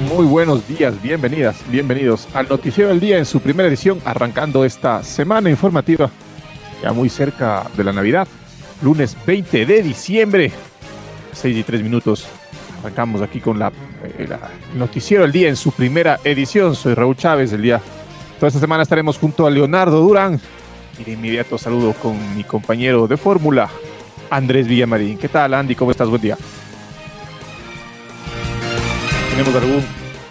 Muy buenos días, bienvenidas, bienvenidos al Noticiero del Día en su primera edición, arrancando esta semana informativa, ya muy cerca de la Navidad, lunes 20 de diciembre, 6 y 3 minutos. Arrancamos aquí con la, eh, Noticiero del Día en su primera edición. Soy Raúl Chávez, el día. Toda esta semana estaremos junto a Leonardo Durán y de inmediato saludo con mi compañero de fórmula, Andrés Villamarín. ¿Qué tal, Andy? ¿Cómo estás? Buen día tenemos algún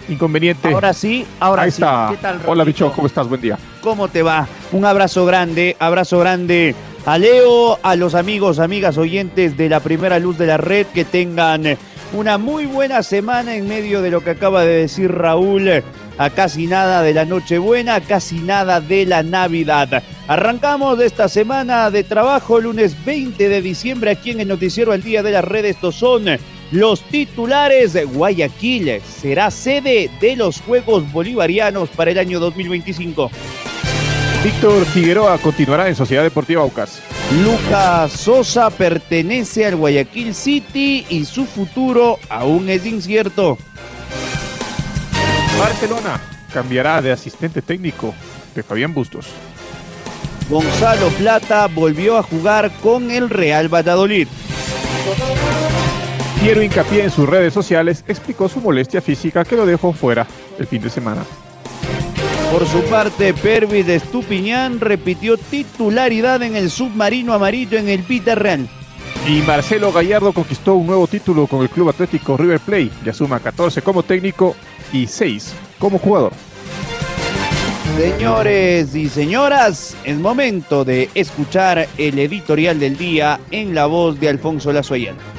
inconveniente. Ahora sí, ahora Ahí sí. está. Hola, bicho, ¿cómo estás? Buen día. ¿Cómo te va? Un abrazo grande, abrazo grande a Leo, a los amigos, amigas oyentes de la primera luz de la red, que tengan una muy buena semana en medio de lo que acaba de decir Raúl, a casi nada de la Nochebuena, casi nada de la Navidad. Arrancamos de esta semana de trabajo, lunes 20 de diciembre, aquí en el Noticiero El Día de la Red. Estos son los titulares de Guayaquil será sede de los Juegos Bolivarianos para el año 2025. Víctor Figueroa continuará en Sociedad Deportiva Aucas. Lucas Sosa pertenece al Guayaquil City y su futuro aún es incierto. Barcelona cambiará de asistente técnico de Fabián Bustos. Gonzalo Plata volvió a jugar con el Real Valladolid. Piero Hincapié en sus redes sociales explicó su molestia física que lo dejó fuera el fin de semana. Por su parte, Pervis de Estupiñán repitió titularidad en el submarino amarillo en el Peter Real. Y Marcelo Gallardo conquistó un nuevo título con el Club Atlético River Plate. Ya suma 14 como técnico y 6 como jugador. Señores y señoras, es momento de escuchar el editorial del día en la voz de Alfonso Lazoyana.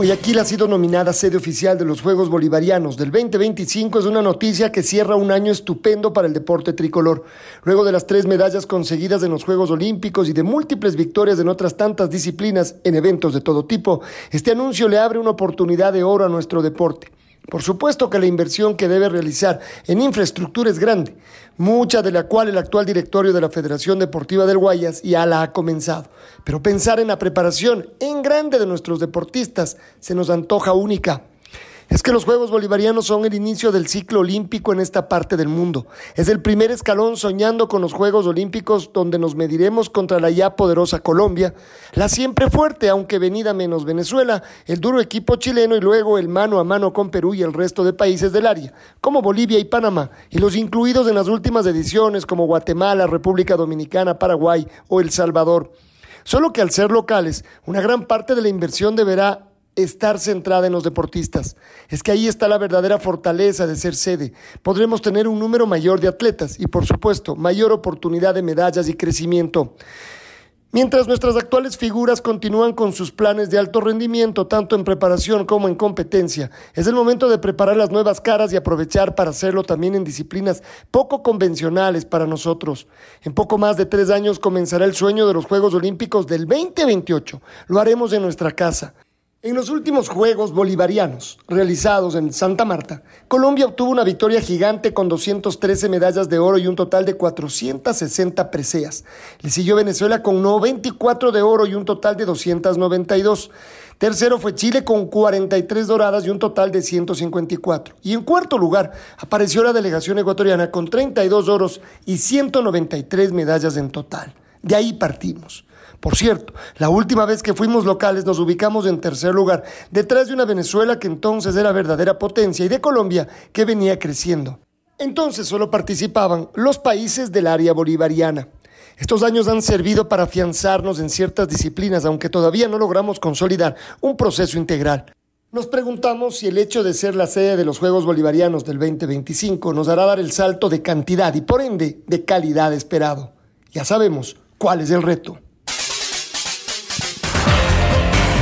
Guayaquil ha sido nominada sede oficial de los Juegos Bolivarianos del 2025 es una noticia que cierra un año estupendo para el deporte tricolor. Luego de las tres medallas conseguidas en los Juegos Olímpicos y de múltiples victorias en otras tantas disciplinas en eventos de todo tipo, este anuncio le abre una oportunidad de oro a nuestro deporte. Por supuesto que la inversión que debe realizar en infraestructura es grande, mucha de la cual el actual directorio de la Federación Deportiva del Guayas ya la ha comenzado. Pero pensar en la preparación en grande de nuestros deportistas se nos antoja única es que los Juegos Bolivarianos son el inicio del ciclo olímpico en esta parte del mundo. Es el primer escalón soñando con los Juegos Olímpicos donde nos mediremos contra la ya poderosa Colombia, la siempre fuerte, aunque venida menos Venezuela, el duro equipo chileno y luego el mano a mano con Perú y el resto de países del área, como Bolivia y Panamá, y los incluidos en las últimas ediciones como Guatemala, República Dominicana, Paraguay o El Salvador. Solo que al ser locales, una gran parte de la inversión deberá estar centrada en los deportistas. Es que ahí está la verdadera fortaleza de ser sede. Podremos tener un número mayor de atletas y, por supuesto, mayor oportunidad de medallas y crecimiento. Mientras nuestras actuales figuras continúan con sus planes de alto rendimiento, tanto en preparación como en competencia, es el momento de preparar las nuevas caras y aprovechar para hacerlo también en disciplinas poco convencionales para nosotros. En poco más de tres años comenzará el sueño de los Juegos Olímpicos del 2028. Lo haremos en nuestra casa. En los últimos Juegos Bolivarianos, realizados en Santa Marta, Colombia obtuvo una victoria gigante con 213 medallas de oro y un total de 460 preseas. Le siguió Venezuela con 94 de oro y un total de 292. Tercero fue Chile con 43 doradas y un total de 154. Y en cuarto lugar apareció la delegación ecuatoriana con 32 oros y 193 medallas en total. De ahí partimos. Por cierto, la última vez que fuimos locales nos ubicamos en tercer lugar, detrás de una Venezuela que entonces era verdadera potencia y de Colombia que venía creciendo. Entonces solo participaban los países del área bolivariana. Estos años han servido para afianzarnos en ciertas disciplinas, aunque todavía no logramos consolidar un proceso integral. Nos preguntamos si el hecho de ser la sede de los Juegos Bolivarianos del 2025 nos hará dar el salto de cantidad y por ende de calidad esperado. Ya sabemos cuál es el reto.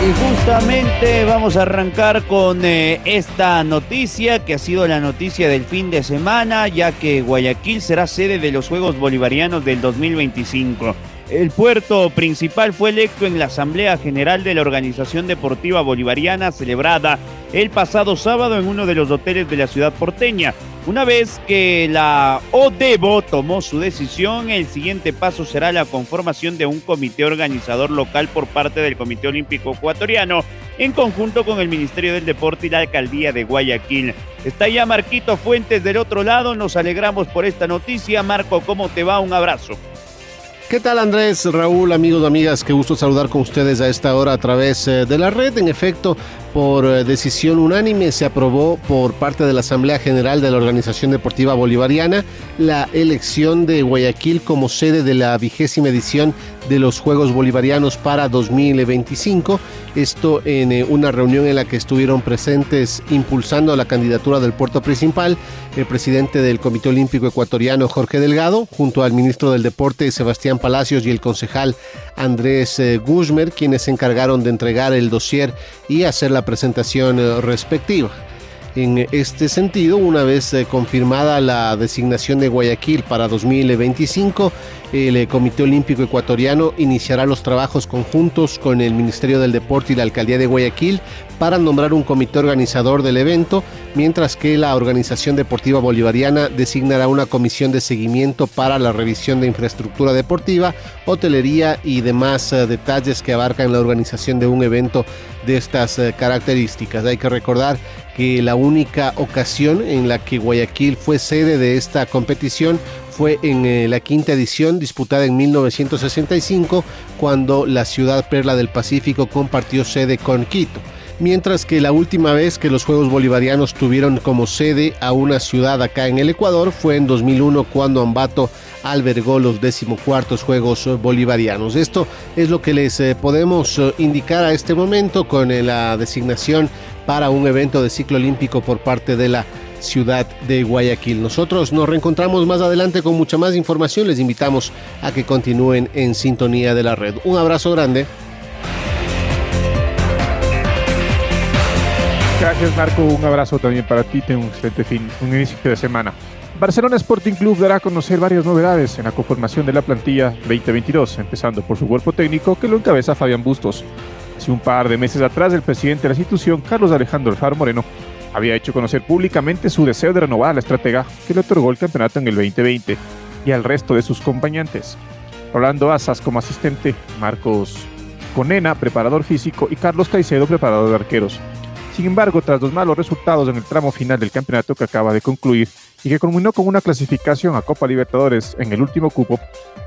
Y justamente vamos a arrancar con eh, esta noticia que ha sido la noticia del fin de semana, ya que Guayaquil será sede de los Juegos Bolivarianos del 2025. El puerto principal fue electo en la Asamblea General de la Organización Deportiva Bolivariana celebrada el pasado sábado en uno de los hoteles de la ciudad porteña. Una vez que la ODEBO tomó su decisión, el siguiente paso será la conformación de un comité organizador local por parte del Comité Olímpico Ecuatoriano, en conjunto con el Ministerio del Deporte y la Alcaldía de Guayaquil. Está ya Marquito Fuentes del otro lado, nos alegramos por esta noticia. Marco, ¿cómo te va? Un abrazo. ¿Qué tal Andrés, Raúl, amigos, amigas? Qué gusto saludar con ustedes a esta hora a través eh, de la red. En efecto, por eh, decisión unánime se aprobó por parte de la Asamblea General de la Organización Deportiva Bolivariana la elección de Guayaquil como sede de la vigésima edición de los Juegos Bolivarianos para 2025. Esto en eh, una reunión en la que estuvieron presentes impulsando la candidatura del puerto principal el presidente del Comité Olímpico Ecuatoriano Jorge Delgado, junto al ministro del Deporte Sebastián Palacios y el concejal Andrés eh, Guzmer, quienes se encargaron de entregar el dossier y hacer la presentación eh, respectiva. En este sentido, una vez eh, confirmada la designación de Guayaquil para 2025, el eh, Comité Olímpico Ecuatoriano iniciará los trabajos conjuntos con el Ministerio del Deporte y la Alcaldía de Guayaquil para nombrar un comité organizador del evento, mientras que la Organización Deportiva Bolivariana designará una comisión de seguimiento para la revisión de infraestructura deportiva, hotelería y demás eh, detalles que abarcan la organización de un evento de estas características. Hay que recordar que la única ocasión en la que Guayaquil fue sede de esta competición fue en eh, la quinta edición disputada en 1965 cuando la ciudad Perla del Pacífico compartió sede con Quito. Mientras que la última vez que los Juegos Bolivarianos tuvieron como sede a una ciudad acá en el Ecuador fue en 2001 cuando Ambato albergó los decimocuartos Juegos Bolivarianos. Esto es lo que les eh, podemos eh, indicar a este momento con la designación para un evento de ciclo olímpico por parte de la ciudad de Guayaquil. Nosotros nos reencontramos más adelante con mucha más información. Les invitamos a que continúen en sintonía de la red. Un abrazo grande. Gracias Marco, un abrazo también para ti, ten un excelente fin, un inicio de semana. Barcelona Sporting Club dará a conocer varias novedades en la conformación de la plantilla 2022, empezando por su cuerpo técnico que lo encabeza Fabián Bustos. Hace un par de meses atrás, el presidente de la institución, Carlos Alejandro Alfaro Moreno, había hecho conocer públicamente su deseo de renovar a la estratega que le otorgó el campeonato en el 2020 y al resto de sus compañeros. Rolando Asas como asistente, Marcos Conena, preparador físico, y Carlos Caicedo, preparador de arqueros. Sin embargo, tras los malos resultados en el tramo final del campeonato que acaba de concluir y que culminó con una clasificación a Copa Libertadores en el último cupo,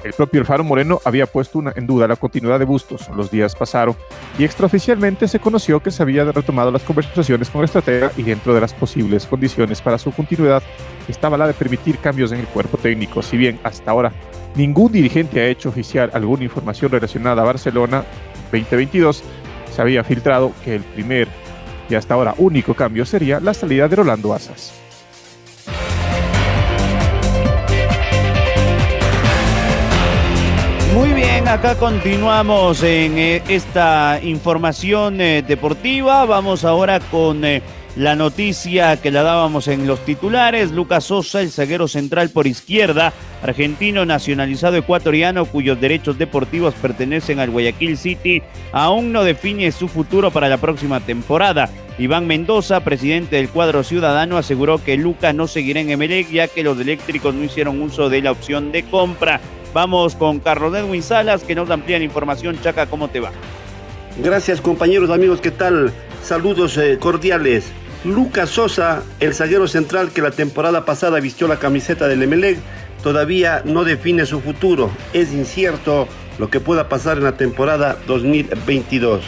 el propio Alfaro Moreno había puesto en duda la continuidad de Bustos. Los días pasaron y extraoficialmente se conoció que se había retomado las conversaciones con la estratega y dentro de las posibles condiciones para su continuidad estaba la de permitir cambios en el cuerpo técnico. Si bien hasta ahora ningún dirigente ha hecho oficial alguna información relacionada a Barcelona 2022, se había filtrado que el primer y hasta ahora único cambio sería la salida de Rolando Asas. Acá continuamos en eh, esta información eh, deportiva. Vamos ahora con eh, la noticia que la dábamos en los titulares. Lucas Sosa, el zaguero central por izquierda, argentino nacionalizado ecuatoriano cuyos derechos deportivos pertenecen al Guayaquil City, aún no define su futuro para la próxima temporada. Iván Mendoza, presidente del cuadro ciudadano, aseguró que Lucas no seguirá en Emelec ya que los eléctricos no hicieron uso de la opción de compra. Vamos con Carlos Edwin Salas que nos amplía la información. Chaca, ¿cómo te va? Gracias compañeros, amigos, ¿qué tal? Saludos eh, cordiales. Lucas Sosa, el zaguero central que la temporada pasada vistió la camiseta del Emelec, todavía no define su futuro. Es incierto lo que pueda pasar en la temporada 2022.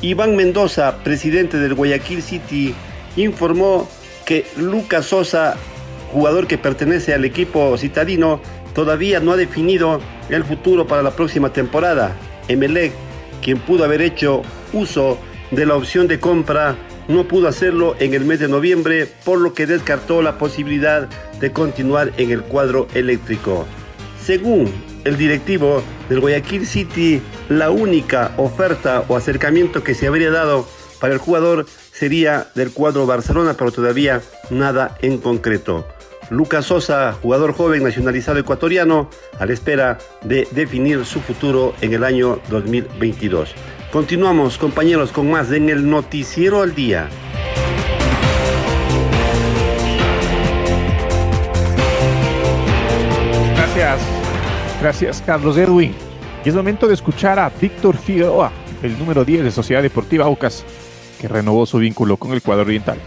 Iván Mendoza, presidente del Guayaquil City, informó que Lucas Sosa, jugador que pertenece al equipo citadino, todavía no ha definido el futuro para la próxima temporada. Emelec, quien pudo haber hecho uso de la opción de compra, no pudo hacerlo en el mes de noviembre, por lo que descartó la posibilidad de continuar en el cuadro eléctrico. Según el directivo del Guayaquil City, la única oferta o acercamiento que se habría dado para el jugador sería del cuadro Barcelona, pero todavía nada en concreto. Lucas Sosa, jugador joven nacionalizado ecuatoriano, a la espera de definir su futuro en el año 2022. Continuamos, compañeros, con más en el Noticiero al Día. Gracias. Gracias, Carlos Edwin. Y es momento de escuchar a Víctor Figueroa, el número 10 de Sociedad Deportiva Aucas, que renovó su vínculo con el cuadro oriental.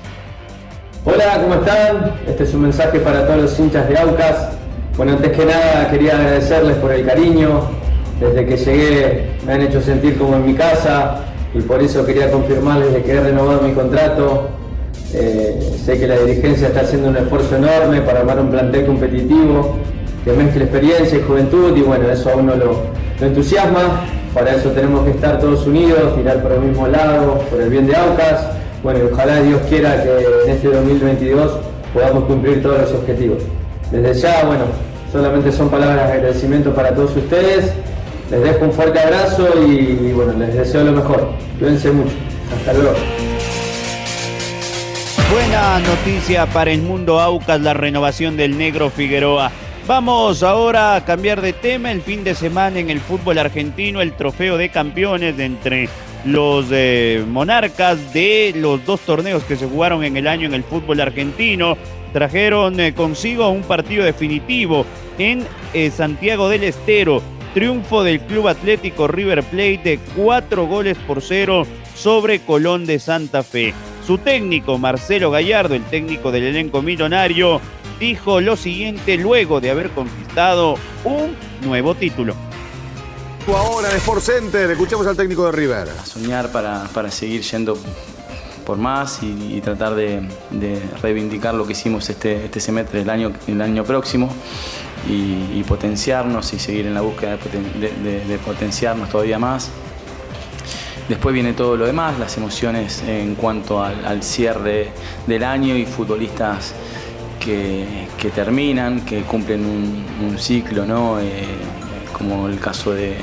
Hola, ¿cómo están? Este es un mensaje para todos los hinchas de Aucas. Bueno, antes que nada quería agradecerles por el cariño. Desde que llegué me han hecho sentir como en mi casa y por eso quería confirmarles de que he renovado mi contrato. Eh, sé que la dirigencia está haciendo un esfuerzo enorme para armar un plantel competitivo que mezcle experiencia y juventud y bueno, eso a uno lo, lo entusiasma. Para eso tenemos que estar todos unidos, tirar por el mismo lado, por el bien de Aucas. Bueno, y ojalá Dios quiera que en este 2022 podamos cumplir todos los objetivos. Desde ya, bueno, solamente son palabras de agradecimiento para todos ustedes. Les dejo un fuerte abrazo y, bueno, les deseo lo mejor. Cuídense mucho. Hasta luego. Buena noticia para el mundo Aucas, la renovación del negro Figueroa. Vamos ahora a cambiar de tema. El fin de semana en el fútbol argentino, el trofeo de campeones de entre los eh, monarcas de los dos torneos que se jugaron en el año en el fútbol argentino. Trajeron eh, consigo un partido definitivo en eh, Santiago del Estero. Triunfo del Club Atlético River Plate de cuatro goles por cero sobre Colón de Santa Fe. Su técnico, Marcelo Gallardo, el técnico del elenco millonario, dijo lo siguiente luego de haber conquistado un nuevo título. Ahora en Sport Center, escuchamos al técnico de River. Soñar para, para seguir yendo por más y, tratar de, reivindicar lo que hicimos este, este semestre, el año, el año próximo, y, potenciarnos y seguir en la búsqueda de, potenciarnos todavía más. Después viene todo lo demás, las emociones en cuanto al, cierre del año y futbolistas que, terminan, que cumplen un, un ciclo, ¿no? Eh, como el caso de,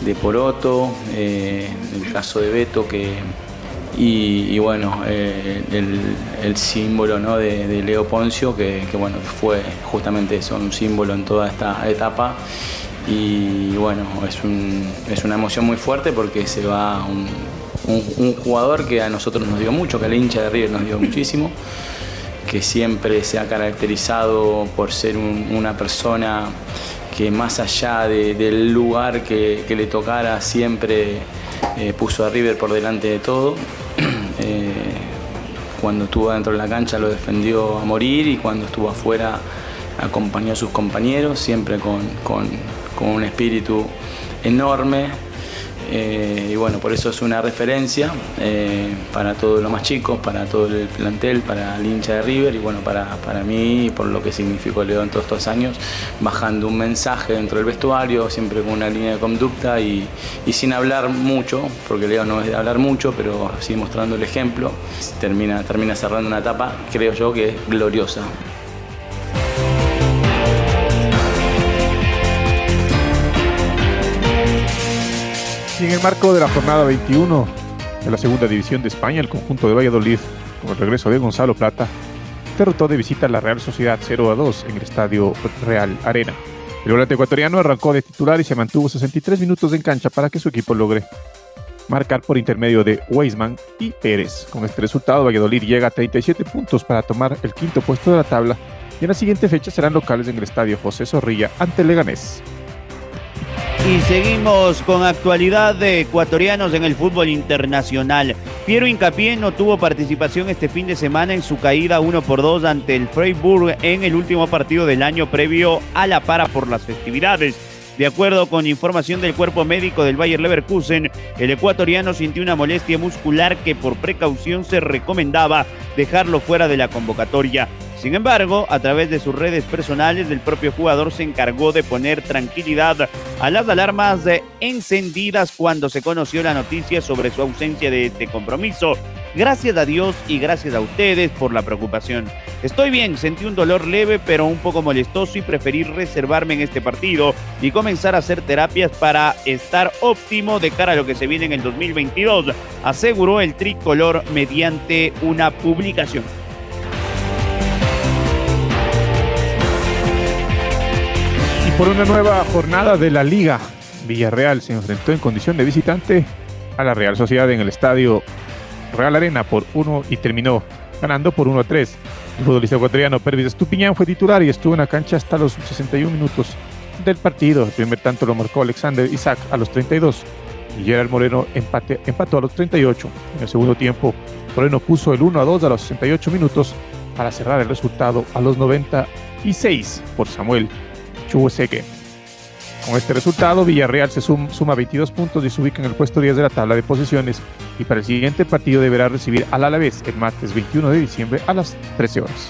de Poroto, eh, el caso de Beto, que, y, y bueno, eh, el, el, símbolo ¿no? de, de, Leo Poncio, que, que, bueno, fue justamente eso, un símbolo en toda esta etapa. Y bueno, es, un, es una emoción muy fuerte porque se va un, un, un jugador que a nosotros nos dio mucho, que al hincha de River nos dio muchísimo que siempre se ha caracterizado por ser un, una persona que más allá de, del lugar que, le tocara siempre eh, puso a River por delante de todo. eh, cuando estuvo dentro de la cancha lo defendió a morir y cuando estuvo afuera acompañó a sus compañeros, siempre con un espíritu enorme. Eh, y bueno, por eso es una referencia eh, para todos los más chicos, para todo el plantel, para el hincha de River y bueno, para, para mí, por lo que significó Leo en todos estos años, bajando un mensaje dentro del vestuario, siempre con una línea de conducta y, y sin hablar mucho, porque Leo no es de hablar mucho, pero sí mostrando el ejemplo, termina, termina cerrando una etapa, creo yo, que es gloriosa. Y en el marco de la jornada 21 de la segunda división de España, el conjunto de Valladolid, con el regreso de Gonzalo Plata, derrotó de visita a la Real Sociedad 0 a 2 en el estadio Real Arena. El volante ecuatoriano arrancó de titular y se mantuvo 63 minutos en cancha para que su equipo logre marcar por intermedio de Weisman y Pérez. Con este resultado, Valladolid llega a 37 puntos para tomar el quinto puesto de la tabla y en la siguiente fecha serán locales en el estadio José Zorrilla ante Leganés. Y seguimos con actualidad de ecuatorianos en el fútbol internacional. Piero Incapié no tuvo participación este fin de semana en su caída 1 por 2 ante el Freiburg en el último partido del año previo a la para por las festividades. De acuerdo con información del cuerpo médico del Bayer Leverkusen, el ecuatoriano sintió una molestia muscular que por precaución se recomendaba dejarlo fuera de la convocatoria. Sin embargo, a través de sus redes personales, el propio jugador se encargó de poner tranquilidad a las alarmas encendidas cuando se conoció la noticia sobre su ausencia de este compromiso. Gracias a Dios y gracias a ustedes por la preocupación. Estoy bien, sentí un dolor leve pero un poco molestoso y preferí reservarme en este partido y comenzar a hacer terapias para estar óptimo de cara a lo que se viene en el 2022, aseguró el tricolor mediante una publicación. Por una nueva jornada de la Liga, Villarreal se enfrentó en condición de visitante a la Real Sociedad en el estadio Real Arena por 1 y terminó ganando por 1 a 3. El futbolista ecuatoriano Pervis Estupiñán fue titular y estuvo en la cancha hasta los 61 minutos del partido. El primer tanto lo marcó Alexander Isaac a los 32 y Gerard Moreno empató a los 38. En el segundo tiempo, Moreno puso el 1 a 2 a los 68 minutos para cerrar el resultado a los 96 por Samuel Chubuseque. Con este resultado, Villarreal se sum- suma 22 puntos y se ubica en el puesto 10 de la tabla de posiciones y para el siguiente partido deberá recibir al Alavés el martes 21 de diciembre a las 13 horas.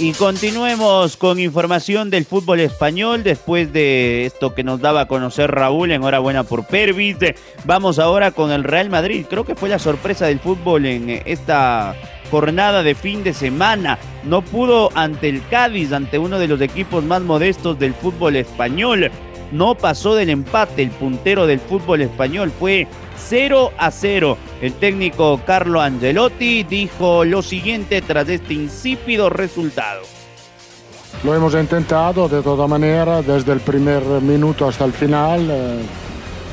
Y continuemos con información del fútbol español después de esto que nos daba a conocer Raúl. Enhorabuena por Pervis. Vamos ahora con el Real Madrid. Creo que fue la sorpresa del fútbol en esta jornada de fin de semana. No pudo ante el Cádiz, ante uno de los equipos más modestos del fútbol español. No pasó del empate. El puntero del fútbol español fue 0 a 0. El técnico Carlo Angelotti dijo lo siguiente tras este insípido resultado. Lo hemos intentado de toda manera, desde el primer minuto hasta el final. eh,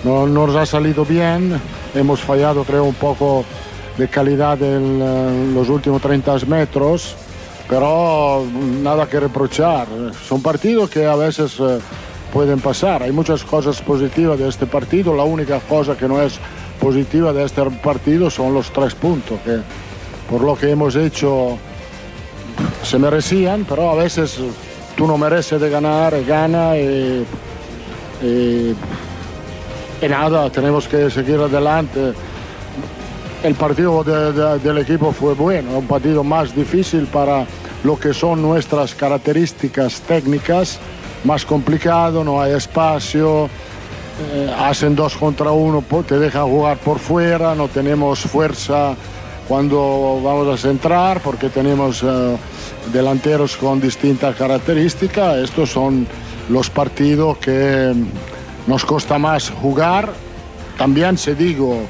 no nos ha salido bien. Hemos fallado, creo, un poco de calidad en eh, los últimos 30 metros, pero nada que reprochar. Son partidos que a veces eh, pueden pasar. Hay muchas cosas positivas de este partido. La única cosa que no es positiva de este partido son los tres puntos, que por lo que hemos hecho se merecían, pero a veces tú no mereces de ganar, gana y, y- y nada, tenemos que seguir adelante. El partido de- de- del equipo fue bueno, un partido más difícil para lo que son nuestras características técnicas, más complicado, no hay espacio, eh, hacen dos contra uno, te dejan jugar por fuera, no tenemos fuerza cuando vamos a centrar porque tenemos eh, delanteros con distintas características. Estos son los partidos que nos cuesta más jugar. También se digo,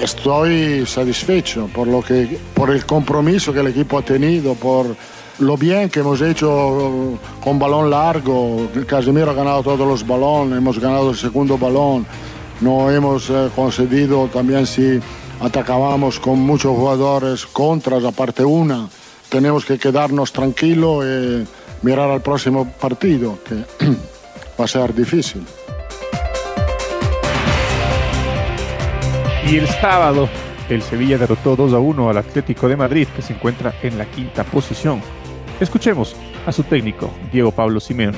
estoy satisfecho por, lo que, por el compromiso que el equipo ha tenido, por lo bien que hemos hecho con balón largo. Casemiro ha ganado todos los balones, hemos ganado el segundo balón, no hemos eh, concedido también si atacábamos con muchos jugadores contras, aparte una. Tenemos que quedarnos tranquilos y mirar al próximo partido, que va a ser difícil. Y el sábado, el Sevilla derrotó 2 a 1 al Atlético de Madrid, que se encuentra en la quinta posición. Escuchemos a su técnico, Diego Pablo Simeón.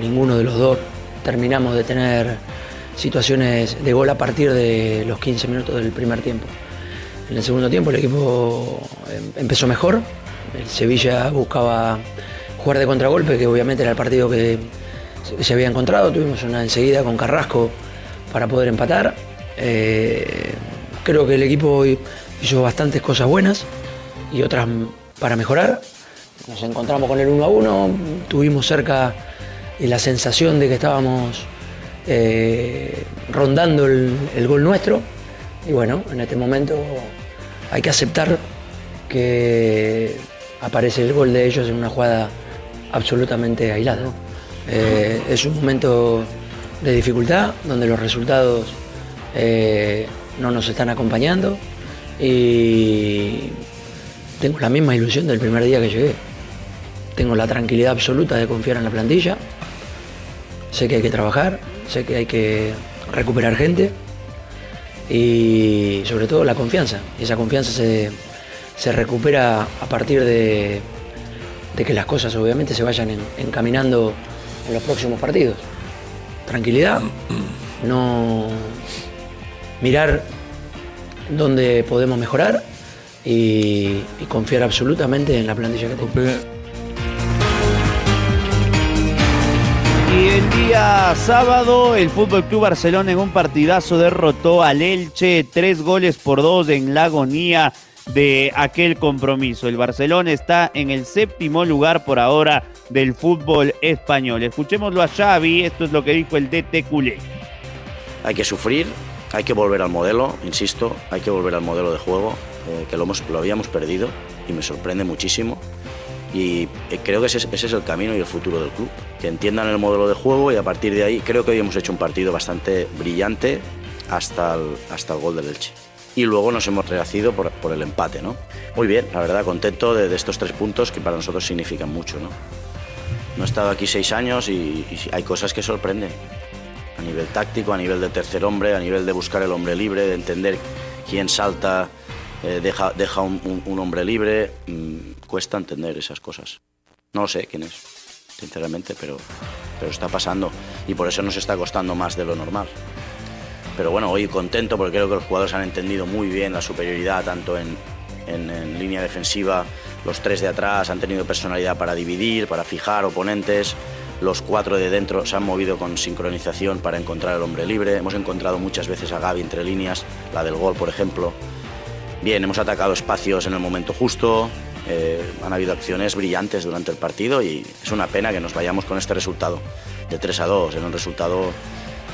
Ninguno de los dos terminamos de tener situaciones de gol a partir de los 15 minutos del primer tiempo. En el segundo tiempo el equipo em- empezó mejor, el Sevilla buscaba jugar de contragolpe, que obviamente era el partido que se- se había encontrado, tuvimos una enseguida con Carrasco para poder empatar. Eh, creo que el equipo hizo bastantes cosas buenas y otras para mejorar. Nos encontramos con el 1 a 1, tuvimos cerca y la sensación de que estábamos eh, rondando el, gol nuestro. Y bueno, en este momento hay que aceptar que aparece el gol de ellos en una jugada absolutamente aislada. Eh, es un momento de dificultad donde los resultados eh, no nos están acompañando y tengo la misma ilusión del primer día que llegué. Tengo la tranquilidad absoluta de confiar en la plantilla. Sé que hay que trabajar, sé que hay que recuperar gente y sobre todo la confianza. Y esa confianza se, se recupera a partir de, de que las cosas obviamente se vayan en- encaminando en los próximos partidos. Tranquilidad, no mirar dónde podemos mejorar y, y confiar absolutamente en la plantilla que tengo. Y el día sábado, el Fútbol Club Barcelona en un partidazo derrotó al Elche, tres goles por dos en la agonía de aquel compromiso. El Barcelona está en el séptimo lugar por ahora del fútbol español. Escuchémoslo a Xavi, esto es lo que dijo el DT culé. Hay que sufrir, hay que volver al modelo, insisto, hay que volver al modelo de juego, eh, que lo, hemos, habíamos perdido y me sorprende muchísimo. Y eh, creo que ese, es- el camino y el futuro del club. Que entiendan el modelo de juego y a partir de ahí creo que hoy hemos hecho un partido bastante brillante hasta el, hasta el gol del Elche. Y luego nos hemos rehacido por, el empate, ¿no? Muy bien, la verdad, contento de, estos tres puntos que para nosotros significan mucho, ¿no? No he estado aquí seis años y hay cosas que sorprenden. A nivel táctico, a nivel de tercer hombre, a nivel de buscar el hombre libre, de entender quién salta, eh, deja, deja un, hombre libre. mm, cuesta entender esas cosas. No sé quién es, sinceramente, pero, pero está pasando y por eso nos está costando más de lo normal. Pero bueno, hoy contento porque creo que los jugadores han entendido muy bien la superioridad, tanto en- en línea defensiva, los tres de atrás han tenido personalidad para dividir, para fijar oponentes, los cuatro de dentro se han movido con sincronización para encontrar el hombre libre, hemos encontrado muchas veces a Gaby entre líneas, la del gol por ejemplo. Bien, hemos atacado espacios en el momento justo, eh, han habido acciones brillantes durante el partido y es una pena que nos vayamos con este resultado de 3 a 2, en un resultado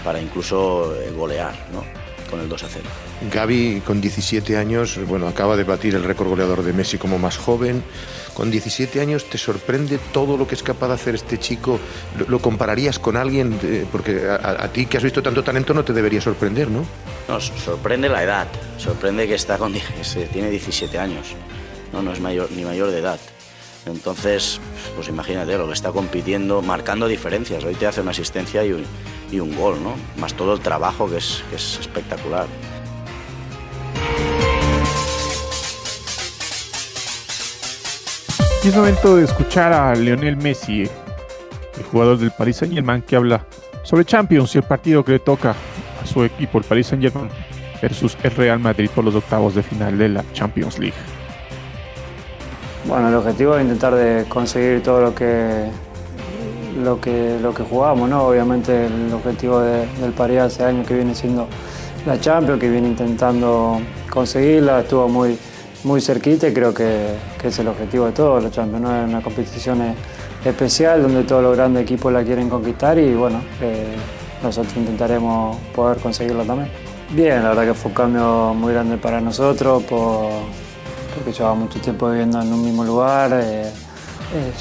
para incluso eh, golear, ¿no? Con el 2 a 0. Gaby, con 17 años, bueno, acaba de batir el récord goleador de Messi como más joven. Con 17 años, ¿te sorprende todo lo que es capaz de hacer este chico? ¿Lo, lo compararías con alguien? Eh, porque a, ti, que has visto tanto talento, no te debería sorprender, ¿no? Nos sorprende la edad, sorprende que está con, tiene 17 años, no, no es mayor, ni mayor de edad. Entonces, pues imagínate lo que está compitiendo, marcando diferencias. Hoy te hace una asistencia y un, y un gol, ¿no? Más todo el trabajo que es, que es espectacular. Y es momento de escuchar a Lionel Messi, el jugador del Paris Saint Germain, que habla sobre Champions y el partido que le toca a su equipo, el Paris Saint Germain, versus el Real Madrid por los octavos de final de la Champions League. Bueno, el objetivo es intentar de conseguir todo lo que lo que lo que jugamos, ¿no? Obviamente el objetivo de- del París hace años que viene siendo la Champions, que viene intentando conseguirla, estuvo muy muy cerquita y creo que, que es el objetivo de todos los Champions, ¿no? Es una competición eh, especial donde todos los grandes equipos la quieren conquistar y bueno, eh, nosotros intentaremos poder conseguirlo también. Bien, la verdad que fue un cambio muy grande para nosotros por, porque llevaba mucho tiempo viviendo en un mismo lugar, eh,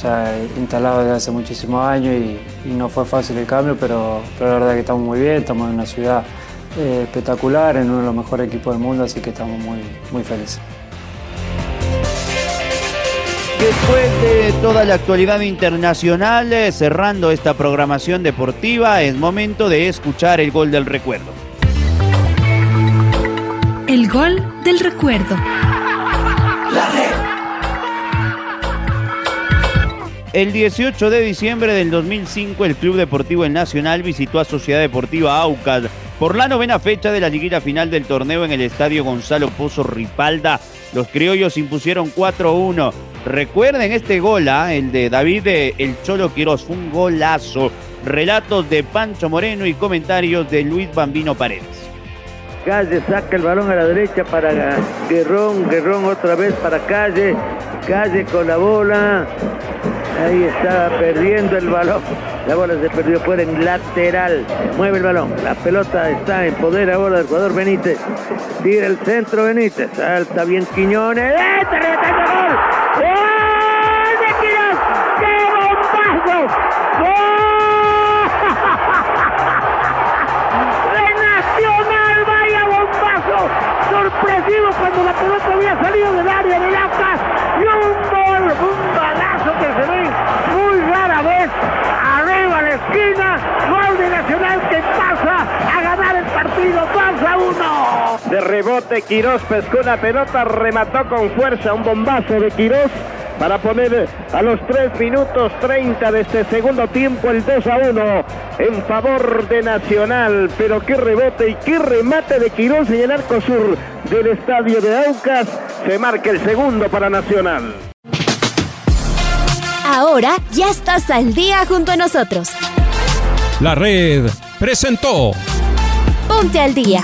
ya instalado desde hace muchísimos años y, y no fue fácil el cambio, pero, pero la verdad que estamos muy bien, estamos en una ciudad eh, espectacular, en uno de los mejores equipos del mundo, así que estamos muy, muy felices. Después de toda la actualidad internacional, eh, cerrando esta programación deportiva, es momento de escuchar el gol del recuerdo. El gol del recuerdo. El 18 de diciembre del 2005, el Club Deportivo El Nacional visitó a Sociedad Deportiva Aucas por la novena fecha de la liguilla final del torneo en el Estadio Gonzalo Pozo Ripalda. Los criollos impusieron 4-1. Recuerden este gol, ¿ah? el de David eh, El Cholo Quiroz, fue un golazo. Relatos de Pancho Moreno y comentarios de Luis Bambino Paredes. Calle saca el balón a la derecha para Guerrón, Guerrón otra vez para Calle, Calle con la bola, ahí está perdiendo el balón, la bola se perdió fuera en lateral, mueve el balón, la pelota está en poder ahora del jugador Benítez, tira el centro Benítez, salta bien Quiñones, ¡eh! ¡Te remata gol! ¡Gol de Quiñones! ¡Qué bombazo! ¡De Nacional! ¡Vaya bombazo! Sorpresivo cuando la pelota había salido del área del 2 a 1. De rebote, Quirós pescó una pelota, remató con fuerza un bombazo de Quirós para poner a los 3 minutos 30 de este segundo tiempo el 2 a 1 en favor de Nacional. Pero qué rebote y qué remate de Quirós en el arco sur del estadio de Aucas. Se marca el segundo para Nacional. Ahora ya estás al día junto a nosotros. La red presentó Ponte al día.